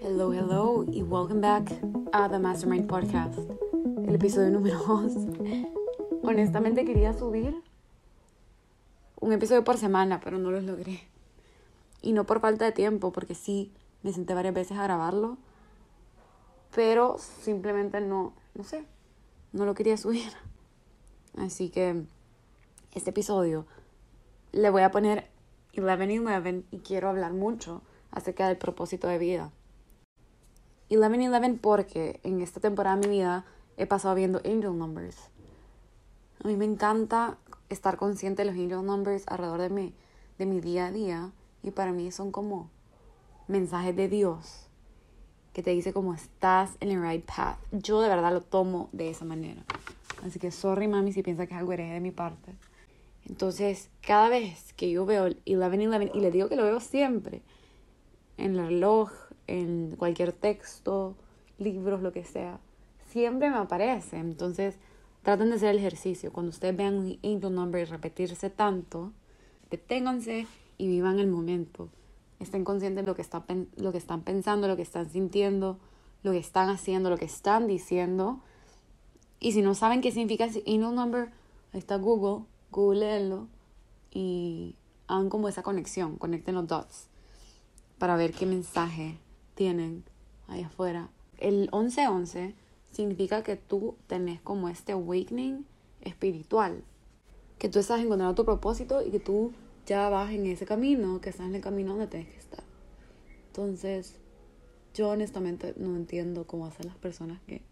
Hello, hello y welcome back a The Mastermind Podcast, el episodio número 2. Honestamente quería subir un episodio por semana, pero no los logré. Y no por falta de tiempo, porque sí, me senté varias veces a grabarlo, pero simplemente no, no sé, no lo quería subir. Así que este episodio le voy a poner 11-11 y quiero hablar mucho acerca del propósito de vida. 11-11 porque en esta temporada de mi vida he pasado viendo angel numbers. A mí me encanta estar consciente de los angel numbers alrededor de mi, de mi día a día y para mí son como mensajes de Dios que te dice como estás en el right path. Yo de verdad lo tomo de esa manera. Así que sorry mami si piensa que es algo hereje de mi parte. Entonces, cada vez que yo veo el 11-11, y le digo que lo veo siempre, en el reloj, en cualquier texto, libros, lo que sea, siempre me aparece. Entonces, traten de hacer el ejercicio. Cuando ustedes vean un angel number repetirse tanto, deténganse y vivan el momento. Estén conscientes de lo que, está, lo que están pensando, lo que están sintiendo, lo que están haciendo, lo que están diciendo. Y si no saben qué significa angel number, ahí está Google googleenlo y hagan como esa conexión, conecten los dots para ver qué mensaje tienen ahí afuera. El 11-11 significa que tú tenés como este awakening espiritual, que tú estás encontrando tu propósito y que tú ya vas en ese camino, que estás en el camino donde tienes que estar. Entonces, yo honestamente no entiendo cómo hacen las personas que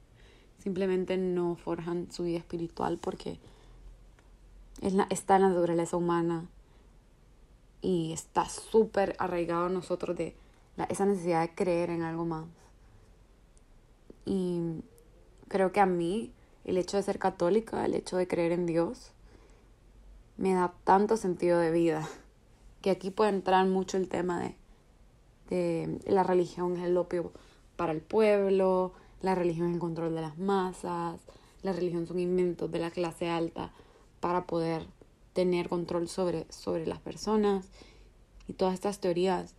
simplemente no forjan su vida espiritual porque está en la naturaleza humana y está súper arraigado en nosotros de esa necesidad de creer en algo más. Y creo que a mí el hecho de ser católica, el hecho de creer en Dios, me da tanto sentido de vida que aquí puede entrar mucho el tema de, de la religión es el opio para el pueblo, la religión es el control de las masas, la religión son inventos de la clase alta para poder tener control sobre, sobre las personas y todas estas teorías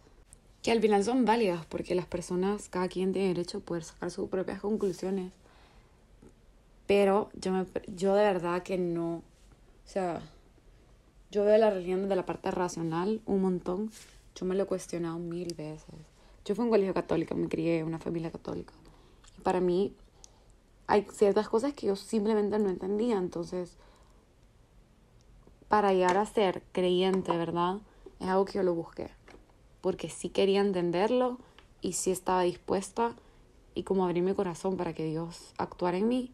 que al final son válidas porque las personas, cada quien tiene derecho a poder sacar sus propias conclusiones. Pero yo, me, yo de verdad que no, o sea, yo veo la religión desde la parte racional un montón. Yo me lo he cuestionado mil veces. Yo fui a un colegio católico, me crié en una familia católica. Y para mí hay ciertas cosas que yo simplemente no entendía. Entonces, para llegar a ser creyente, ¿verdad? Es algo que yo lo busqué. Porque sí quería entenderlo y sí estaba dispuesta y como abrir mi corazón para que Dios actuara en mí.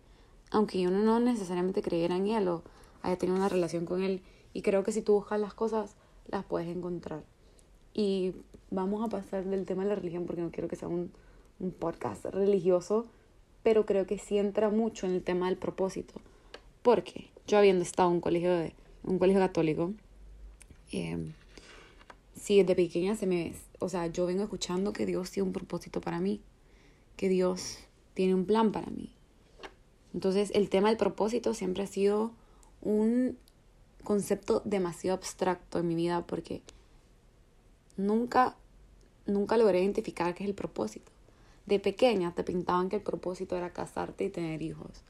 Aunque yo no necesariamente creyera en Él o haya tenido una relación con Él. Y creo que si tú buscas las cosas, las puedes encontrar. Y vamos a pasar del tema de la religión porque no quiero que sea un, un podcast religioso, pero creo que sí entra mucho en el tema del propósito. Porque yo habiendo estado en un colegio de un colegio católico, eh, sí, desde pequeña se me, o sea, yo vengo escuchando que Dios tiene un propósito para mí, que Dios tiene un plan para mí. Entonces, el tema del propósito siempre ha sido un concepto demasiado abstracto en mi vida porque nunca, nunca logré identificar qué es el propósito. De pequeña te pintaban que el propósito era casarte y tener hijos.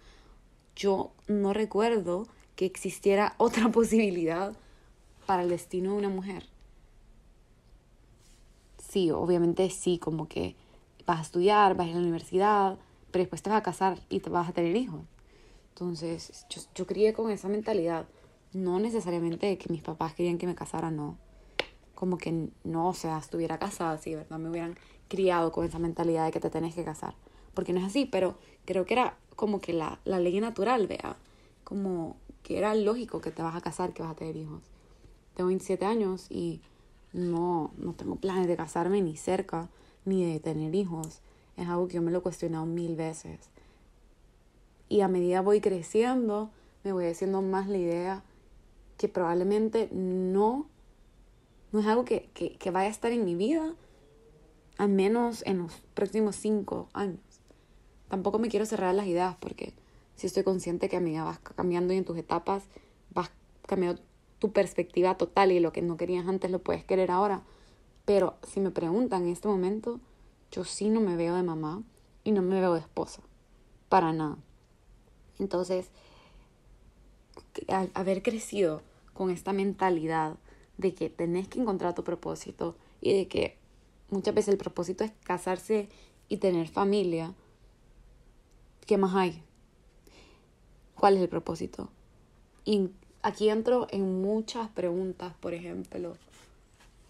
Yo no recuerdo que existiera otra posibilidad para el destino de una mujer. Sí, obviamente sí, como que vas a estudiar, vas a ir a la universidad, pero después te vas a casar y te vas a tener hijos. Entonces, yo, yo crié con esa mentalidad. No necesariamente que mis papás querían que me casara, no. Como que no, o sea, estuviera casada, sí, ¿verdad? Me hubieran criado con esa mentalidad de que te tenés que casar. Porque no es así, pero creo que era como que la, la ley natural, vea. Como que era lógico que te vas a casar, que vas a tener hijos. Tengo 27 años y no, no tengo planes de casarme ni cerca, ni de tener hijos. Es algo que yo me lo he cuestionado mil veces. Y a medida voy creciendo, me voy haciendo más la idea que probablemente no, no es algo que, que, que vaya a estar en mi vida, al menos en los próximos cinco años. Tampoco me quiero cerrar las ideas porque si estoy consciente que a medida vas cambiando y en tus etapas vas cambiando tu perspectiva total y lo que no querías antes lo puedes querer ahora. Pero si me preguntan en este momento, yo sí no me veo de mamá y no me veo de esposa, para nada. Entonces, al haber crecido con esta mentalidad de que tenés que encontrar tu propósito y de que muchas veces el propósito es casarse y tener familia, ¿qué más hay? ¿Cuál es el propósito? Y aquí entro en muchas preguntas, por ejemplo,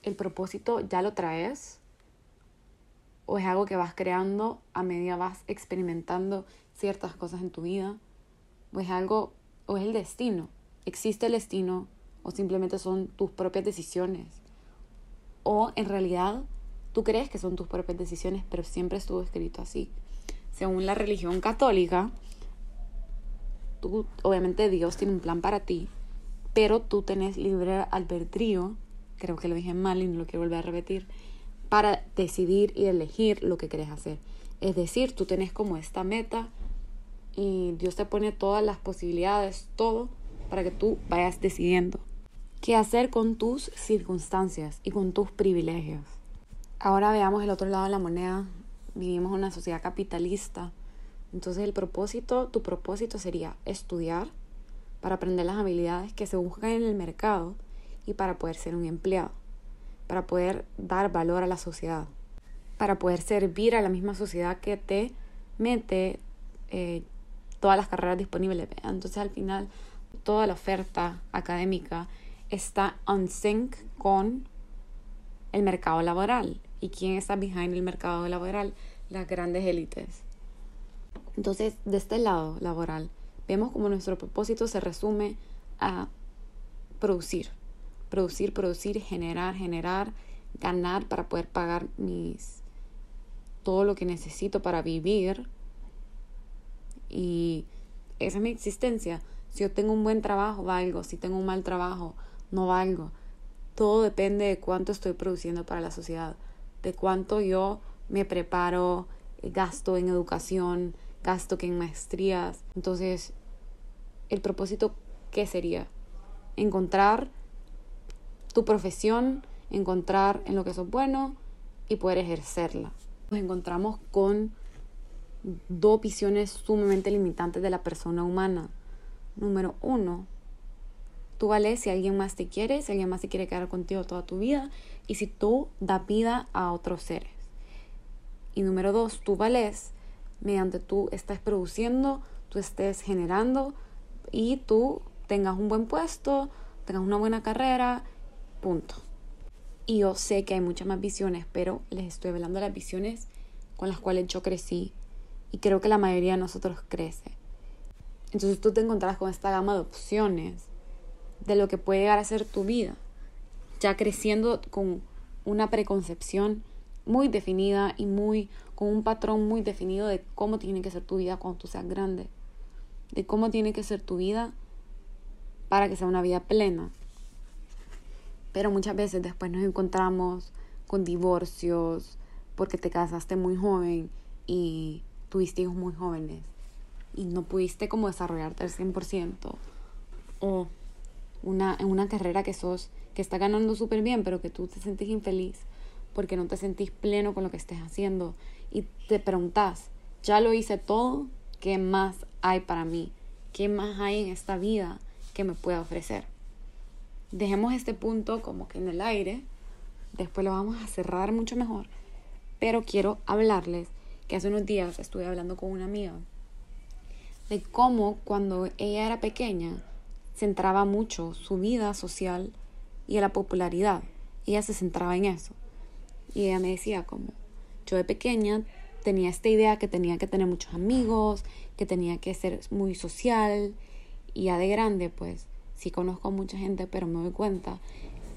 ¿el propósito ya lo traes? ¿O es algo que vas creando a medida vas experimentando ciertas cosas en tu vida? ¿O es algo, o es el destino? ¿Existe el destino o simplemente son tus propias decisiones? ¿O en realidad tú crees que son tus propias decisiones, pero siempre estuvo escrito así? Según la religión católica, tú, obviamente Dios tiene un plan para ti, pero tú tenés libre albedrío, creo que lo dije mal y no lo quiero volver a repetir, para decidir y elegir lo que querés hacer. Es decir, tú tenés como esta meta y Dios te pone todas las posibilidades, todo, para que tú vayas decidiendo qué hacer con tus circunstancias y con tus privilegios. Ahora veamos el otro lado de la moneda. Vivimos en una sociedad capitalista. Entonces el propósito, tu propósito sería estudiar para aprender las habilidades que se buscan en el mercado y para poder ser un empleado, para poder dar valor a la sociedad, para poder servir a la misma sociedad que te mete eh, todas las carreras disponibles. Entonces al final toda la oferta académica está on sync con el mercado laboral. ¿Y quién está behind el mercado laboral? Las grandes élites. Entonces, de este lado laboral, vemos como nuestro propósito se resume a producir, producir, producir, generar, generar, ganar para poder pagar mis todo lo que necesito para vivir y esa es mi existencia. Si yo tengo un buen trabajo, valgo. Si tengo un mal trabajo, no valgo. Todo depende de cuánto estoy produciendo para la sociedad, de cuánto yo me preparo, gasto en educación, gasto en maestrías. Entonces, el propósito, ¿qué sería? Encontrar tu profesión, encontrar en lo que sos bueno y poder ejercerla. Nos encontramos con dos visiones sumamente limitantes de la persona humana. Número uno, tú vales si alguien más te quiere, si alguien más se quiere quedar contigo toda tu vida y si tú das vida a otros seres. Y número dos, tú vales mediante tú estés produciendo, tú estés generando y tú tengas un buen puesto, tengas una buena carrera, punto. Y yo sé que hay muchas más visiones, pero les estoy hablando de las visiones con las cuales yo crecí y creo que la mayoría de nosotros crece. Entonces tú te encontrarás con esta gama de opciones de lo que puede llegar a ser tu vida, ya creciendo con una preconcepción muy definida y muy con un patrón muy definido de cómo tiene que ser tu vida cuando tú seas grande, de cómo tiene que ser tu vida para que sea una vida plena. Pero muchas veces después nos encontramos con divorcios porque te casaste muy joven y tuviste hijos muy jóvenes y no pudiste como desarrollarte al 100% o una, en una carrera que sos, que está ganando súper bien, pero que tú te sentís infeliz porque no te sentís pleno con lo que estés haciendo y te preguntas, ya lo hice todo, ¿qué más hay para mí? ¿Qué más hay en esta vida que me pueda ofrecer? Dejemos este punto como que en el aire, después lo vamos a cerrar mucho mejor, pero quiero hablarles que hace unos días estuve hablando con una amiga de cómo cuando ella era pequeña centraba mucho su vida social y la popularidad. Ella se centraba en eso. Y ella me decía como, de pequeña tenía esta idea que tenía que tener muchos amigos, que tenía que ser muy social. Y ya de grande, pues, sí conozco a mucha gente, pero me doy cuenta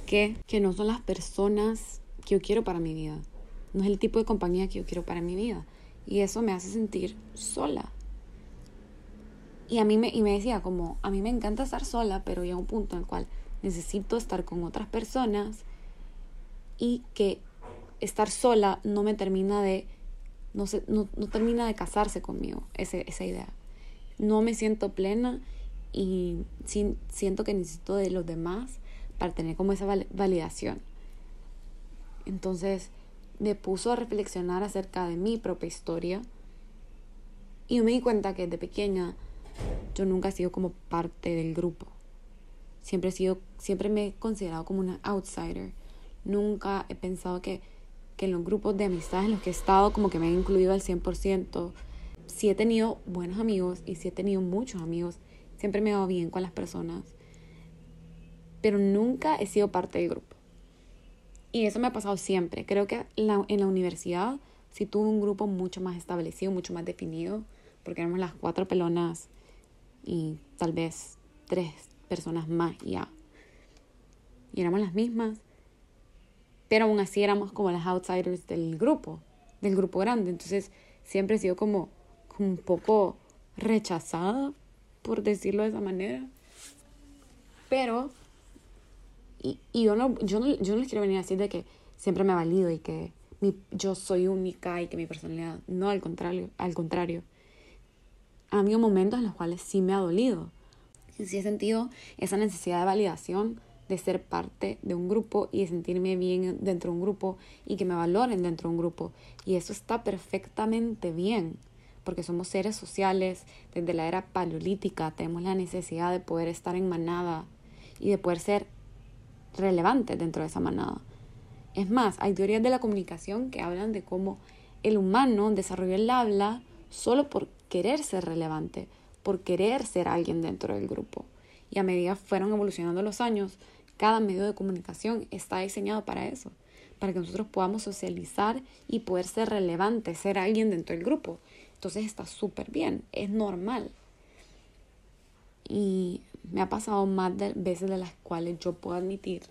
que, que no son las personas que yo quiero para mi vida. No es el tipo de compañía que yo quiero para mi vida. Y eso me hace sentir sola. Y a mí me, y me decía como, a mí me encanta estar sola, pero llega un punto en el cual necesito estar con otras personas y que estar sola no me termina de, no, no, no termina de casarse conmigo, ese, esa idea. No me siento plena y siento que necesito de los demás para tener como esa validación. Entonces, me puso a reflexionar acerca de mi propia historia. Y yo me di cuenta que de pequeña yo nunca he sido como parte del grupo. Siempre he sido, siempre me he considerado como una outsider. Nunca he pensado que, que en los grupos de amistades en los que he estado como que me han incluido al 100%. Sí he tenido buenos amigos y sí he tenido muchos amigos. Siempre me he dado bien con las personas. Pero nunca he sido parte del grupo. Y eso me ha pasado siempre. Creo que en la universidad sí tuve un grupo mucho más establecido, mucho más definido, porque éramos las cuatro pelonas y tal vez tres personas más ya. Y éramos las mismas, pero aún así éramos como las outsiders del grupo, del grupo grande. Entonces siempre he sido como, como un poco rechazada, por decirlo de esa manera. Pero y, y yo, no, yo, no, yo no les quiero venir a decir de que siempre me ha valido y que mi, yo soy única y que mi personalidad. No, al contrario. Al contrario. Ha habido momentos en los cuales sí me ha dolido. Sí he sentido esa necesidad de validación, de ser parte de un grupo y de sentirme bien dentro de un grupo y que me valoren dentro de un grupo. Y eso está perfectamente bien, porque somos seres sociales. Desde la era paleolítica tenemos la necesidad de poder estar en manada y de poder ser relevante dentro de esa manada. Es más, hay teorías de la comunicación que hablan de cómo el humano desarrolló el habla solo por querer ser relevante, por querer ser alguien dentro del grupo. Y a medida fueron evolucionando los años, cada medio de comunicación está diseñado para eso, para que nosotros podamos socializar y poder ser relevante, ser alguien dentro del grupo. Entonces está súper bien, es normal. Y me ha pasado más de veces de las cuales yo puedo admitir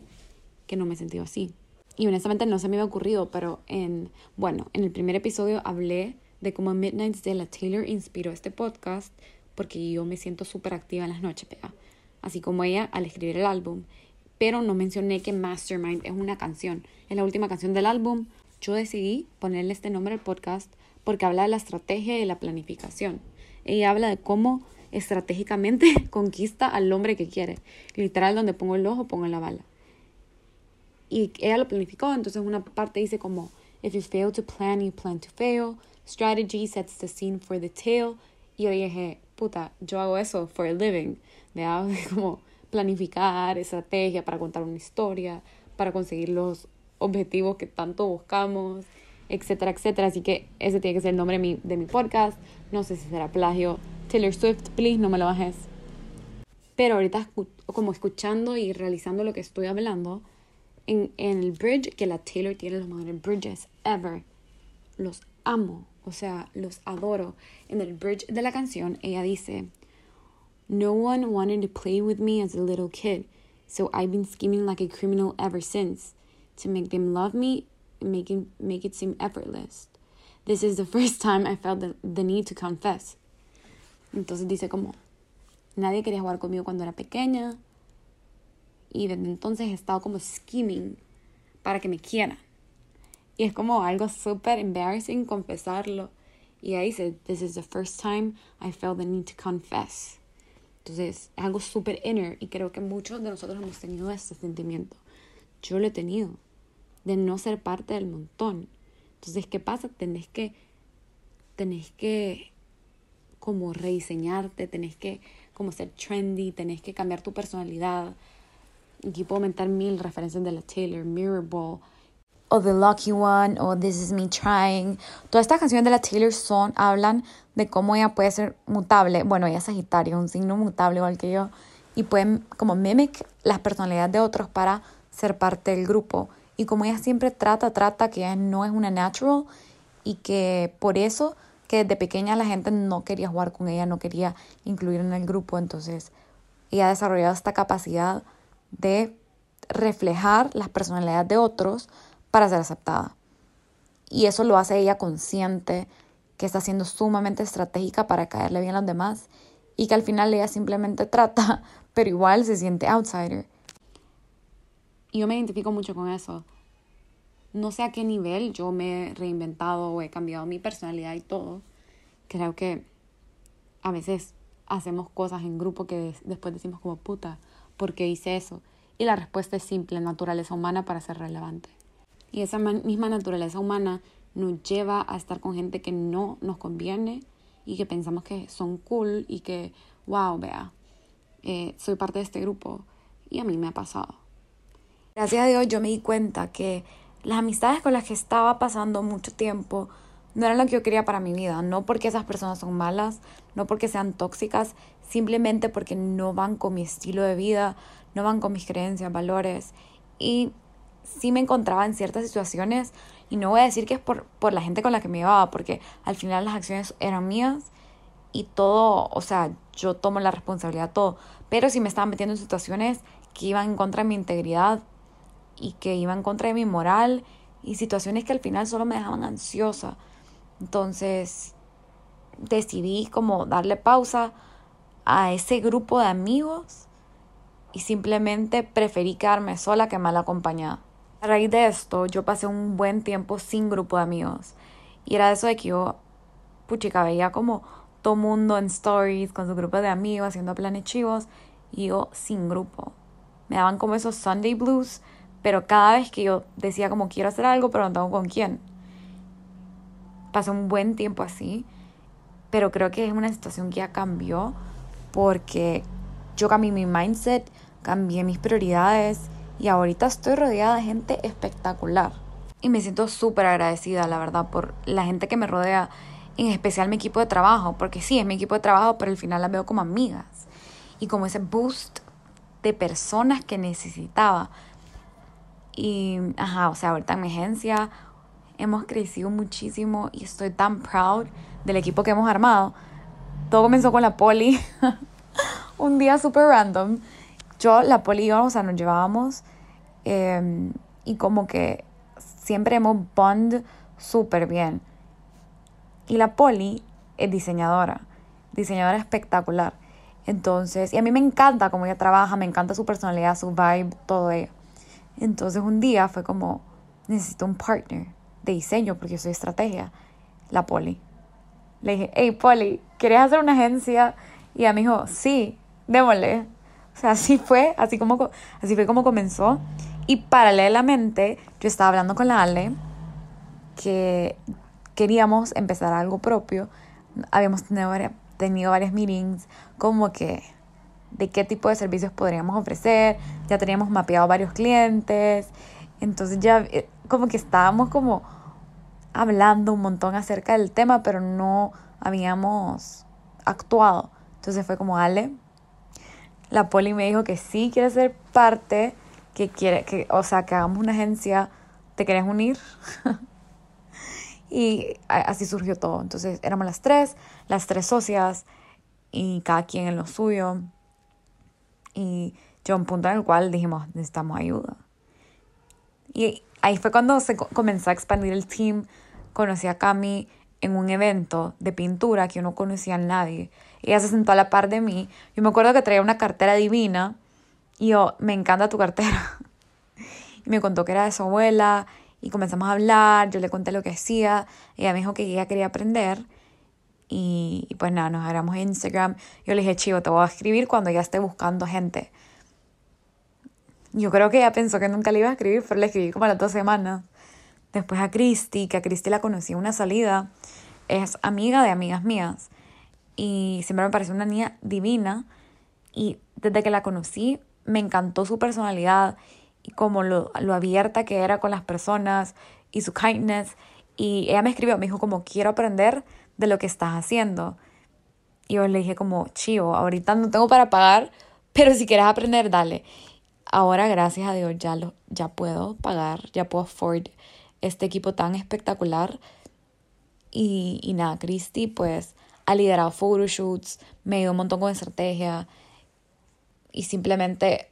que no me he sentido así. Y honestamente no se me había ocurrido, pero en, bueno, en el primer episodio hablé de cómo Midnights de la Taylor inspiró este podcast porque yo me siento súper activa en las noches, pega. Así como ella al escribir el álbum. Pero no mencioné que Mastermind es una canción. Es la última canción del álbum. Yo decidí ponerle este nombre al podcast porque habla de la estrategia y la planificación. Ella habla de cómo estratégicamente conquista al hombre que quiere. Literal, donde pongo el ojo, pongo la bala. Y ella lo planificó, entonces una parte dice como, if you fail to plan, you plan to fail. Strategy sets the scene for the tale. Y yo dije, puta, yo hago eso for a living. De como planificar, estrategia para contar una historia, para conseguir los objetivos que tanto buscamos, etcétera, etcétera. Así que ese tiene que ser el nombre de mi, de mi podcast. No sé si será plagio, Taylor Swift, please no me lo bajes. Pero ahorita como escuchando y realizando lo que estoy hablando, en, en el bridge que la Taylor tiene los mejores bridges ever. Los amo, o sea, los adoro. En el bridge de la canción ella dice, No one wanted to play with me as a little kid, so I've been scheming like a criminal ever since to make them love me and make it, make it seem effortless. This is the first time I felt the, the need to confess. Entonces dice como, nadie quería jugar conmigo cuando era pequeña y desde entonces he estado como scheming para que me quieran. Y es como algo súper embarrassing confesarlo. Y ahí dice, this is the first time I felt the need to confess. Entonces es algo súper inner y creo que muchos de nosotros hemos tenido este sentimiento. Yo lo he tenido, de no ser parte del montón. Entonces, ¿qué pasa? Tenés que, tenés que como rediseñarte, tenés que como ser trendy, tenés que cambiar tu personalidad. Aquí puedo aumentar mil referencias de la Taylor, Mirrorball, o The Lucky One, o This Is Me Trying. Todas estas canciones de la Taylor son, hablan de cómo ella puede ser mutable. Bueno, ella es Sagitario, un signo mutable igual que yo. Y pueden como mimic las personalidades de otros para ser parte del grupo. Y como ella siempre trata, trata que ella no es una natural y que por eso que desde pequeña la gente no quería jugar con ella, no quería incluir en el grupo, entonces ella ha desarrollado esta capacidad de reflejar las personalidades de otros para ser aceptada. Y eso lo hace ella consciente que está siendo sumamente estratégica para caerle bien a los demás y que al final ella simplemente trata, pero igual se siente outsider. Y yo me identifico mucho con eso no sé a qué nivel yo me he reinventado o he cambiado mi personalidad y todo. Creo que a veces hacemos cosas en grupo que después decimos como puta, ¿por qué hice eso? Y la respuesta es simple, naturaleza humana para ser relevante. Y esa misma naturaleza humana nos lleva a estar con gente que no nos conviene y que pensamos que son cool y que, wow, vea, eh, soy parte de este grupo. Y a mí me ha pasado. Gracias a Dios yo me di cuenta que las amistades con las que estaba pasando mucho tiempo no eran lo que yo quería para mi vida. No porque esas personas son malas, no porque sean tóxicas, simplemente porque no van con mi estilo de vida, no van con mis creencias, valores. Y sí me encontraba en ciertas situaciones y no voy a decir que es por, por la gente con la que me llevaba, porque al final las acciones eran mías y todo, o sea, yo tomo la responsabilidad de todo, pero si me estaba metiendo en situaciones que iban en contra de mi integridad y que iban en contra de mi moral y situaciones que al final solo me dejaban ansiosa. Entonces decidí como darle pausa a ese grupo de amigos y simplemente preferí quedarme sola que mal acompañada. A raíz de esto, yo pasé un buen tiempo sin grupo de amigos. Y era eso de que yo, puchica, veía como todo mundo en stories con su grupo de amigos haciendo planes chivos y yo sin grupo. Me daban como esos Sunday blues, pero cada vez que yo decía como quiero hacer algo, pero no tengo con quién. Pasé un buen tiempo así, pero creo que es una situación que ya cambió porque yo cambié mi mindset, cambié mis prioridades y ahorita estoy rodeada de gente espectacular. Y me siento súper agradecida, la verdad, por la gente que me rodea, en especial mi equipo de trabajo, porque sí, es mi equipo de trabajo, pero al final las veo como amigas. Y como ese boost de personas que necesitaba. Y, ajá, o sea, ahorita en mi agencia hemos crecido muchísimo y estoy tan proud del equipo que hemos armado. Todo comenzó con la poli. Un día súper random yo, la poli o sea, nos llevábamos em, y como que siempre hemos bond súper bien. Y la poli es diseñadora, diseñadora espectacular. Entonces, y a mí me encanta cómo ella trabaja, me encanta su personalidad, su vibe, todo ello. Entonces un día fue como, necesito un partner de diseño porque yo soy estrategia, la poli. Le dije, hey poli, ¿quieres hacer una agencia? Y ella me dijo, sí, démosle. O sea, así fue, así, como, así fue como comenzó. Y paralelamente yo estaba hablando con la Ale que queríamos empezar algo propio. Habíamos tenido, tenido varias meetings como que de qué tipo de servicios podríamos ofrecer. Ya teníamos mapeado varios clientes. Entonces ya eh, como que estábamos como hablando un montón acerca del tema, pero no habíamos actuado. Entonces fue como, Ale, la poli me dijo que sí quiere ser parte, que quiere, que, o sea, que hagamos una agencia, ¿te querés unir? y así surgió todo. Entonces éramos las tres, las tres socias, y cada quien en lo suyo. Y yo un punto en el cual dijimos, necesitamos ayuda. Y ahí fue cuando se comenzó a expandir el team. Conocí a Cami en un evento de pintura que yo no conocía a nadie. Ella se sentó a la par de mí. Yo me acuerdo que traía una cartera divina y yo, me encanta tu cartera. Y me contó que era de su abuela y comenzamos a hablar, yo le conté lo que hacía, ella me dijo que ella quería aprender y, pues nada, nos agarramos Instagram. Yo le dije, chivo, te voy a escribir cuando ya esté buscando gente. Yo creo que ella pensó que nunca le iba a escribir, pero le escribí como a las dos semanas. Después a Christy, que a Christy la conocí en una salida, es amiga de amigas mías y siempre me pareció una niña divina y desde que la conocí me encantó su personalidad y como lo, lo abierta que era con las personas y su kindness y ella me escribió, me dijo como quiero aprender de lo que estás haciendo y yo le dije como chivo, ahorita no tengo para pagar, pero si quieres aprender, dale. Ahora, gracias a Dios, ya, lo, ya puedo pagar, ya puedo afford este equipo tan espectacular. Y, y nada, Christy, pues ha liderado photoshoots, me dio un montón con estrategia y simplemente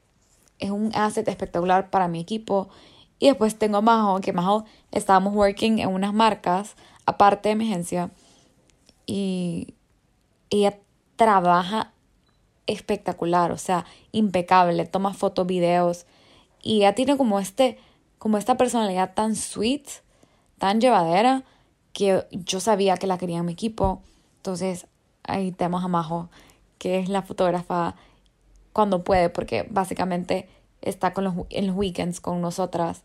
es un asset espectacular para mi equipo. Y después tengo a Majo, que Majo estábamos working en unas marcas aparte de mi agencia y ella trabaja espectacular, o sea, impecable, toma fotos, videos y ella tiene como este como esta personalidad tan sweet, tan llevadera que yo sabía que la quería en mi equipo entonces ahí tenemos a Majo, que es la fotógrafa cuando puede, porque básicamente está con los, en los weekends con nosotras.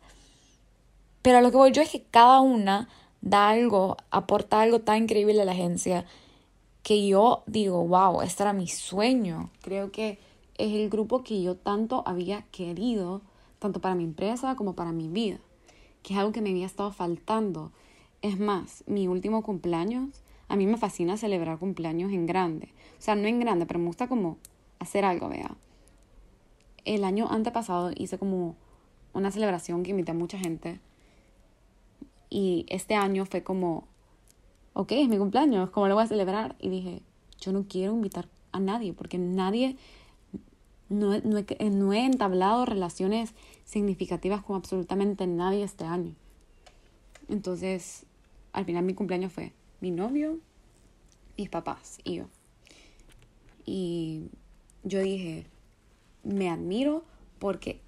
Pero a lo que voy yo es que cada una da algo, aporta algo tan increíble a la agencia que yo digo, wow, este era mi sueño. Creo que es el grupo que yo tanto había querido, tanto para mi empresa como para mi vida, que es algo que me había estado faltando. Es más, mi último cumpleaños, a mí me fascina celebrar cumpleaños en grande. O sea, no en grande, pero me gusta como hacer algo, vea. El año antepasado hice como una celebración que invité a mucha gente. Y este año fue como, ok, es mi cumpleaños, ¿cómo lo voy a celebrar? Y dije, yo no quiero invitar a nadie, porque nadie, no, no, no he entablado relaciones significativas con absolutamente nadie este año. Entonces, al final mi cumpleaños fue mi novio, mis papás y yo. Y yo dije, me admiro porque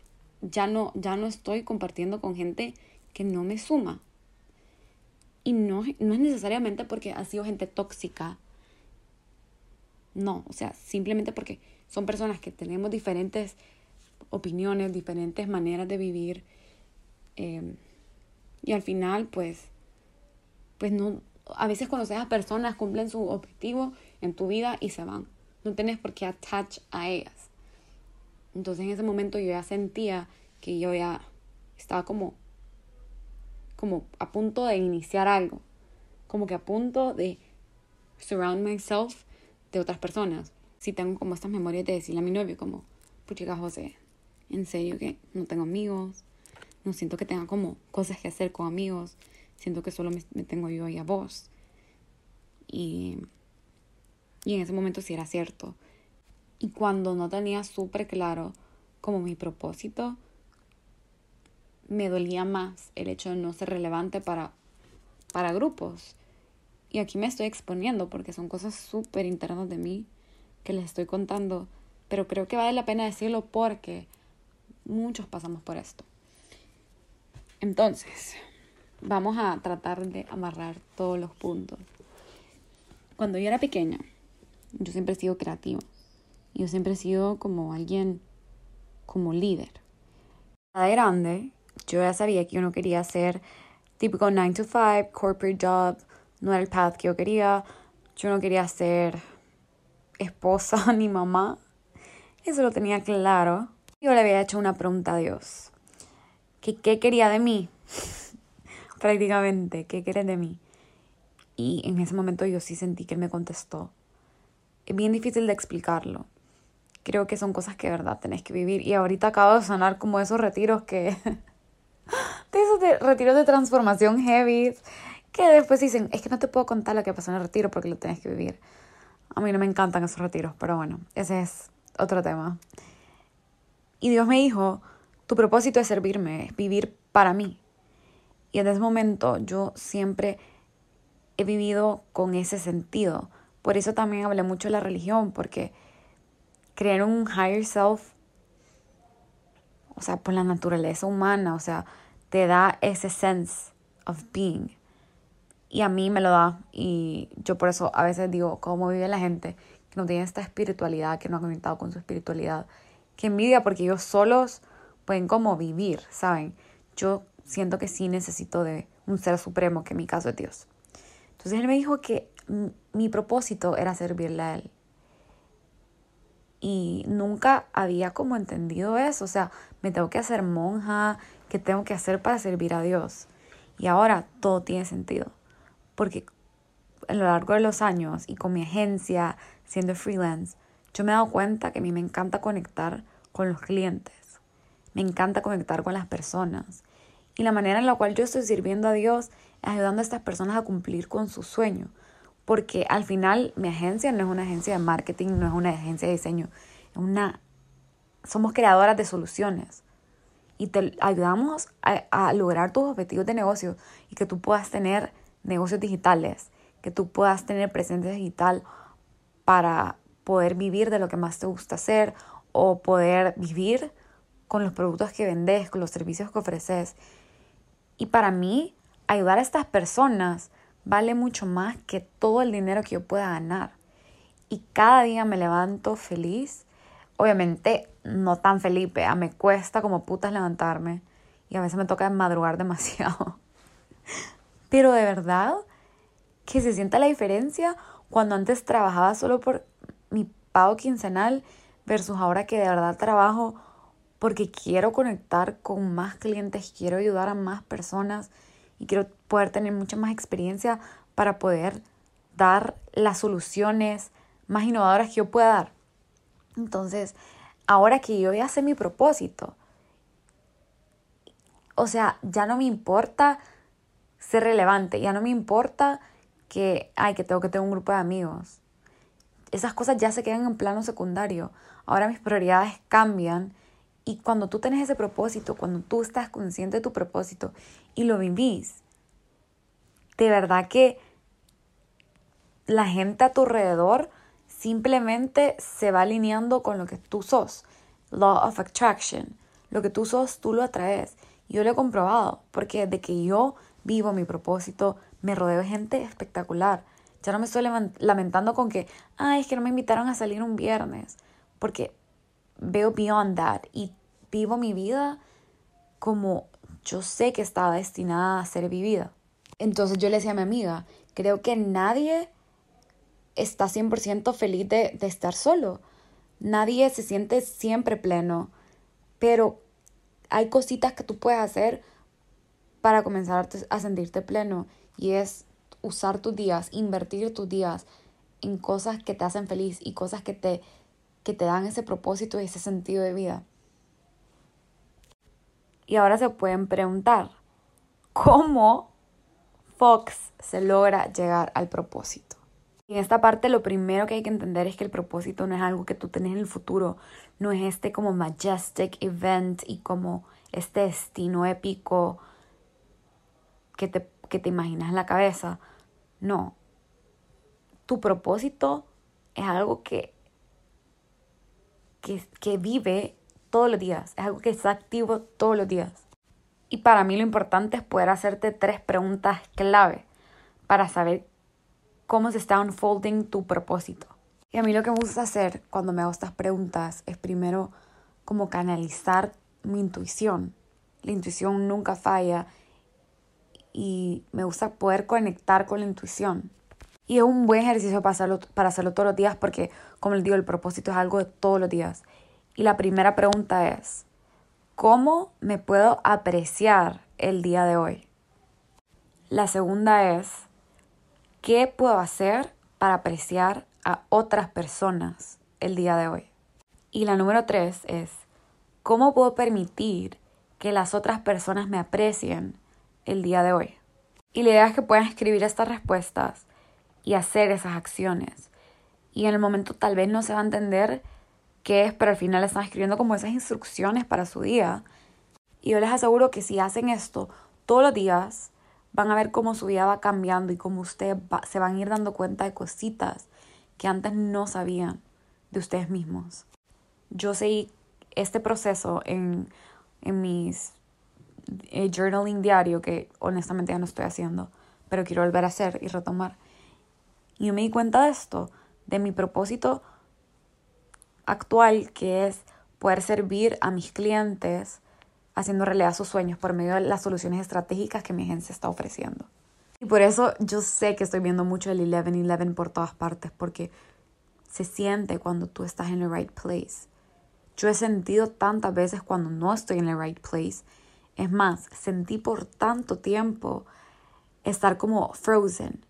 ya no, ya no estoy compartiendo con gente que no me suma. Y no, no es necesariamente porque ha sido gente tóxica. No, o sea, simplemente porque son personas que tenemos diferentes opiniones, diferentes maneras de vivir. Em, y al final, pues, pues no, a veces cuando esas personas cumplen su objetivo en tu vida y se van. No tienes por qué attach a ellas. Entonces en ese momento yo ya sentía que yo ya estaba como como a punto de iniciar algo, como que a punto de surround myself de otras personas. Si tengo como estas memorias de decirle a mi novio como, puchica José, en serio que no tengo amigos, no siento que tenga como cosas que hacer con amigos, siento que solo me, tengo yo a vos. Y, y en ese momento sí era cierto. Y cuando no tenía súper claro como mi propósito, me dolía más el hecho de no ser relevante para, para grupos. Y aquí me estoy exponiendo porque son cosas súper internas de mí que les estoy contando, pero creo que vale la pena decirlo porque muchos pasamos por esto. Entonces, vamos a tratar de amarrar todos los puntos. Cuando yo era pequeña, yo siempre he sido creativa. Yo siempre he sido como alguien, como líder. De grande, yo ya sabía que yo no quería ser típico 9 to 5, corporate job, no era el path que yo quería. Yo no quería ser esposa ni mamá. Eso lo tenía claro. Yo le había hecho una pregunta a Dios. ¿Qué, qué quería de mí? Prácticamente, ¿qué querés de mí? Y en ese momento yo sí sentí que él me contestó. Es bien difícil de explicarlo. Creo que son cosas que de verdad tenés que vivir. Y ahorita acabo de sonar como esos retiros que de esos retiros de transformación heavy, que después dicen, es que no te puedo contar lo que pasó en el retiro porque lo tienes que vivir. A mí no me encantan esos retiros, pero bueno, ese es otro tema. Y Dios me dijo, tu propósito es servirme, es vivir para mí. Y en ese momento yo siempre he vivido con ese sentido. Por eso también hablé mucho de la religión, porque creer un higher self o sea, por la naturaleza humana, o sea, te da ese sense of being. Y a mí me lo da. Y yo por eso a veces digo, ¿cómo vive la gente que no tiene esta espiritualidad, que no ha conectado con su espiritualidad? Que envidia porque ellos solos pueden como vivir, ¿saben? Yo siento que sí necesito de un ser supremo, que en mi caso es Dios. Entonces él me dijo que mi propósito era servirle a él. Y nunca había como entendido eso. O sea, me tengo que hacer monja, ¿qué tengo que hacer para servir a Dios? Y ahora todo tiene sentido. Porque a lo largo de los años y con mi agencia, siendo freelance, yo me he dado cuenta que a mí me encanta conectar con los clientes. Me encanta conectar con las personas. Y la manera en la cual yo estoy sirviendo a Dios ayudando a estas personas a cumplir con su sueño. Porque al final mi agencia no es una agencia de marketing, no es una agencia de diseño, es una somos creadoras de soluciones y te ayudamos a, lograr tus objetivos de negocio y que tú puedas tener negocios digitales, que tú puedas tener presencia digital para poder vivir de lo que más te gusta hacer o poder vivir con los productos que vendes, con los servicios que ofreces. Y para mí, ayudar a estas personas vale mucho más que todo el dinero que yo pueda ganar. Y cada día me levanto feliz obviamente no tan feliz, me cuesta como putas levantarme y a veces me toca madrugar demasiado. Pero de verdad que se sienta la diferencia cuando antes trabajaba solo por mi pago quincenal versus ahora que de verdad trabajo porque quiero conectar con más clientes, quiero ayudar a más personas y quiero poder tener mucha más experiencia para poder dar las soluciones más innovadoras que yo pueda dar. Entonces, ahora que yo ya sé mi propósito, o sea, ya no me importa ser relevante, ya no me importa que, ay, que tengo que tener un grupo de amigos. Esas cosas ya se quedan en plano secundario. Ahora mis prioridades cambian y cuando tú tienes ese propósito, cuando tú estás consciente de tu propósito y lo vivís, de verdad que la gente a tu alrededor simplemente se va alineando con lo que tú sos. Law of Attraction. Lo que tú sos, tú lo atraes. Yo lo he comprobado, porque de que yo vivo mi propósito, me rodeo de gente espectacular. Ya no me estoy lamentando con que, ay, es que no me invitaron a salir un viernes, porque veo beyond that vivo mi vida como yo sé que estaba destinada a ser vivida. Entonces yo le decía a mi amiga, creo que nadie está 100% feliz de, de estar solo. Nadie se siente siempre pleno, pero hay cositas que tú puedes hacer para comenzar a sentirte pleno y es usar tus días, invertir tus días en cosas que te hacen feliz y cosas que te, que te dan ese propósito y ese sentido de vida. Y ahora se pueden preguntar, ¿cómo Fox se logra llegar al propósito? En esta parte lo primero que hay que entender es que el propósito no es algo que tú tenés en el futuro, no es este como majestic event y como este destino épico que te, que te imaginas en la cabeza. No, tu propósito es algo que, que, que vive todos los días, es algo que está activo todos los días. Y para mí lo importante es poder hacerte tres preguntas clave para saber cómo se está unfolding tu propósito. Y a mí lo que me gusta hacer cuando me hago estas preguntas es primero como canalizar mi intuición. La intuición nunca falla y me gusta poder conectar con la intuición. Y es un buen ejercicio para hacerlo, para hacerlo todos los días porque, como les digo, el propósito es algo de todos los días. Y la primera pregunta es, ¿cómo me puedo apreciar el día de hoy? La segunda es, ¿Qué puedo hacer para apreciar a otras personas el día de hoy? Y la número tres es, ¿cómo puedo permitir que las otras personas me aprecien el día de hoy? Y la idea es que puedan escribir estas respuestas y hacer esas acciones. Y en el momento tal vez no se va a entender qué es, pero al final están escribiendo como esas instrucciones para su día. Y yo les aseguro que si hacen esto todos los días, van a ver cómo su vida va cambiando y cómo ustedes se van a ir dando cuenta de cositas que antes no sabían de ustedes mismos. Yo seguí este proceso en, en mis eh, journaling diario que honestamente ya no estoy haciendo, pero quiero volver a hacer y retomar. Y yo me di cuenta de esto, de mi propósito actual, que es poder servir a mis clientes haciendo realidad sus sueños por medio de las soluciones estratégicas que mi agencia está ofreciendo. Y por eso yo sé que estoy viendo mucho el 11-11 por todas partes, porque se siente cuando tú estás en el right place. Yo he sentido tantas veces cuando no estoy en el right place. Es más, sentí por tanto tiempo estar como frozen.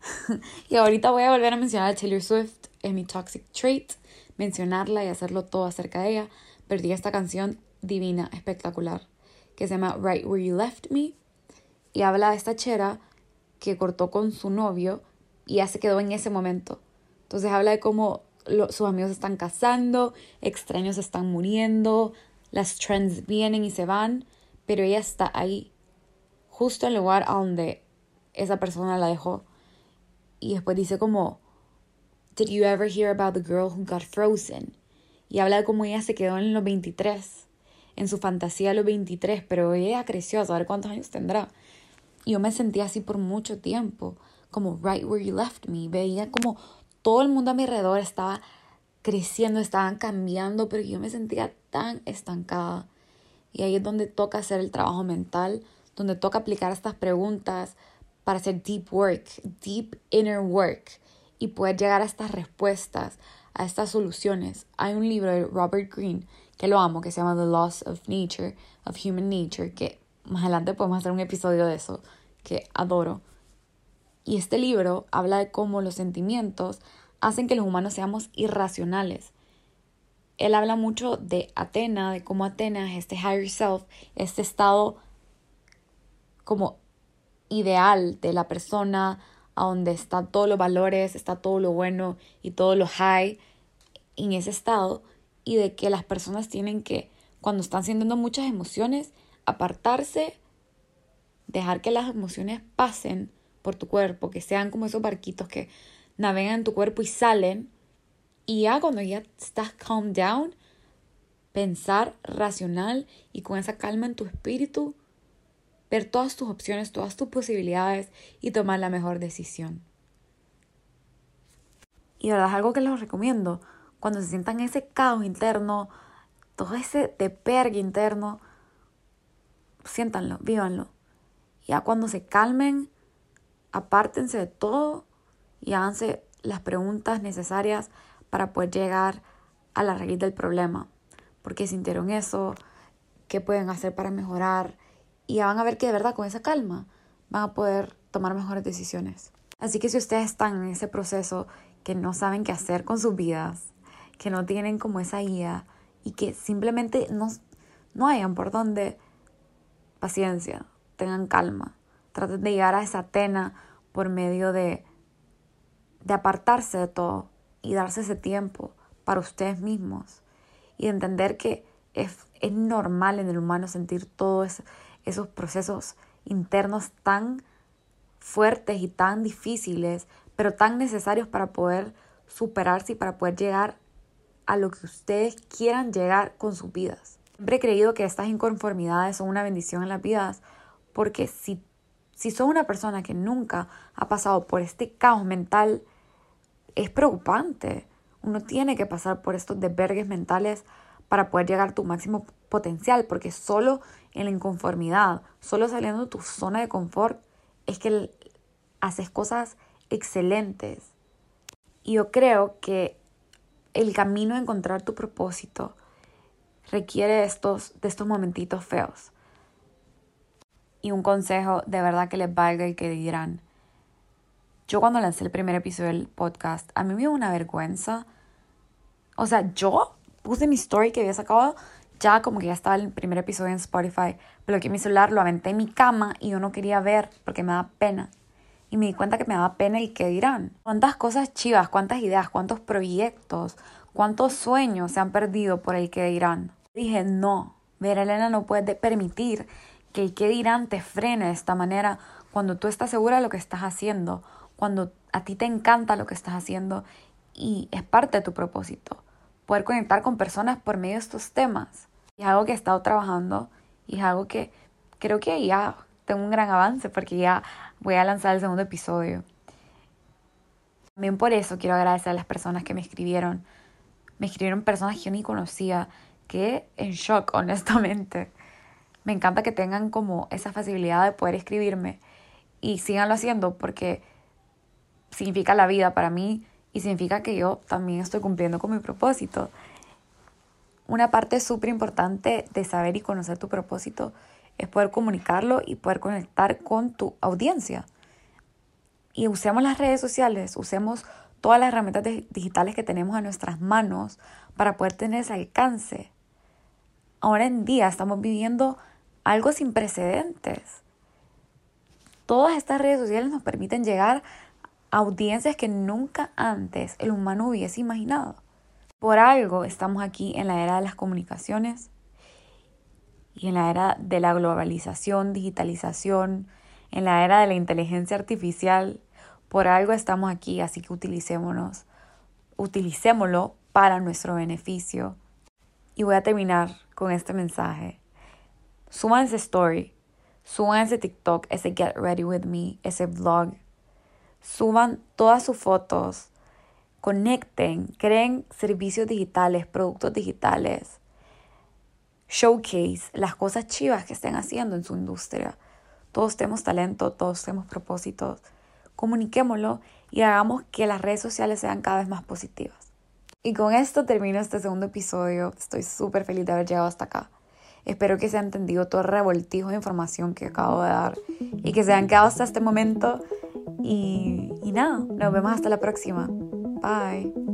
y ahorita voy a volver a mencionar a Taylor Swift, es mi toxic trait, mencionarla y hacerlo todo acerca de ella. Perdí esta canción divina, espectacular, que se llama Right Where You Left Me y habla de esta chera que cortó con su novio y ya se quedó en ese momento. Entonces habla de cómo sus amigos están casando, extraños están muriendo, las trends vienen y se van, pero ella está ahí, justo en el lugar a donde esa persona la dejó. Y después dice como, Did you ever hear about the girl who got frozen? Y habla de cómo ella se quedó en los 23 en su fantasía a los 23, pero ella creció a saber cuántos años tendrá. Y yo me sentía así por mucho tiempo, como right where you left me. Veía como todo el mundo a mi alrededor estaba creciendo, estaban cambiando, pero yo me sentía tan estancada. Y ahí es donde toca hacer el trabajo mental, donde toca aplicar estas preguntas para hacer deep work, deep inner work y poder llegar a estas respuestas, a estas soluciones. Hay un libro de Robert Greene que lo amo, que se llama The Loss of Nature, of Human Nature, que más adelante podemos hacer un episodio de eso, que adoro. Y este libro habla de cómo los sentimientos hacen que los humanos seamos irracionales. Él habla mucho de Atena, de cómo Atena es este higher self, este estado como ideal de la persona, a donde están todos los valores, está todo lo bueno y todo lo high en ese estado, y de que las personas tienen que, cuando están sintiendo muchas emociones, apartarse, dejar que las emociones pasen por tu cuerpo, que sean como esos barquitos que navegan en tu cuerpo y salen. Y ya cuando ya estás calm down, pensar racional y con esa calma en tu espíritu, ver todas tus opciones, todas tus posibilidades y tomar la mejor decisión. Y verdad es algo que les recomiendo. Cuando se sientan ese caos interno, todo ese depergue interno, siéntanlo, vívanlo. Ya cuando se calmen, apártense de todo y háganse las preguntas necesarias para poder llegar a la raíz del problema. Porque sintieron eso, qué pueden hacer para mejorar y ya van a ver que de verdad con esa calma van a poder tomar mejores decisiones. Así que si ustedes están en ese proceso que no saben qué hacer con sus vidas, que no tienen como esa guía y que simplemente no, no hayan por dónde, paciencia, tengan calma, traten de llegar a esa Atena por medio de de apartarse de todo y darse ese tiempo para ustedes mismos y de entender que es, es normal en el humano sentir todos esos procesos internos tan fuertes y tan difíciles, pero tan necesarios para poder superarse y para poder llegar a lo que ustedes quieran llegar con sus vidas. Siempre he creído que estas inconformidades son una bendición en las vidas porque si, si sos una persona que nunca ha pasado por este caos mental, es preocupante. Uno tiene que pasar por estos desvergues mentales para poder llegar a tu máximo potencial, porque solo en la inconformidad, solo saliendo de tu zona de confort, es que haces cosas excelentes. Y yo creo que el camino a encontrar tu propósito requiere de estos, de estos momentitos feos. Y un consejo de verdad que les valga y que dirán, yo cuando lancé el primer episodio del podcast, a mí me dio una vergüenza. O sea, yo puse mi story que había sacado ya como que ya estaba el primer episodio en Spotify, pero que mi celular, lo aventé en mi cama y yo no quería ver porque me daba pena. Y me di cuenta que me daba pena y qué dirán. Cuántas cosas chivas, cuántas ideas, cuántos proyectos, cuántos sueños se han perdido por el que dirán. Dije, no, Vera Elena no puede permitir que el que dirán te frene de esta manera cuando tú estás segura de lo que estás haciendo cuando a ti te encanta lo que estás haciendo y es parte de tu propósito. Poder conectar con personas por medio de estos temas. es algo que he estado trabajando y es algo que creo que ya tengo un gran avance porque ya voy a lanzar el segundo episodio. También por eso quiero agradecer a las personas que me escribieron. Me escribieron personas que yo ni conocía, que en shock, honestamente. Me encanta que tengan como esa facilidad de poder escribirme y síganlo haciendo porque significa la vida para mí y significa que yo también estoy cumpliendo con mi propósito. Una parte súper importante de saber y conocer tu propósito es poder comunicarlo y poder conectar con tu audiencia. Y usemos las redes sociales, usemos todas las herramientas digitales que tenemos a nuestras manos para poder tener ese alcance. Ahora en día estamos viviendo algo sin precedentes. Todas estas redes sociales nos permiten llegar audiencias que nunca antes el humano hubiese imaginado. Por algo estamos aquí en la era de las comunicaciones y en la era de la globalización, digitalización, en la era de la inteligencia artificial. Por algo estamos aquí, así que utilicémonos, utilicémoslo para nuestro beneficio. Y voy a terminar con este mensaje. Suban ese story, suban ese TikTok, ese Get Ready With Me, ese vlog suban todas sus fotos, conecten, creen servicios digitales, productos digitales. showcase las cosas chivas que estén haciendo en su industria. Todos tenemos talento, todos tenemos propósitos. Comuniquémoslo y hagamos que las redes sociales sean cada vez más positivas. Y con esto termino este segundo episodio. Estoy súper feliz de haber llegado hasta acá. Espero que se haya entendido todo el revoltijo de información que acabo de dar y que se hayan quedado hasta este momento. Y, y nada, nos vemos hasta la próxima. Bye.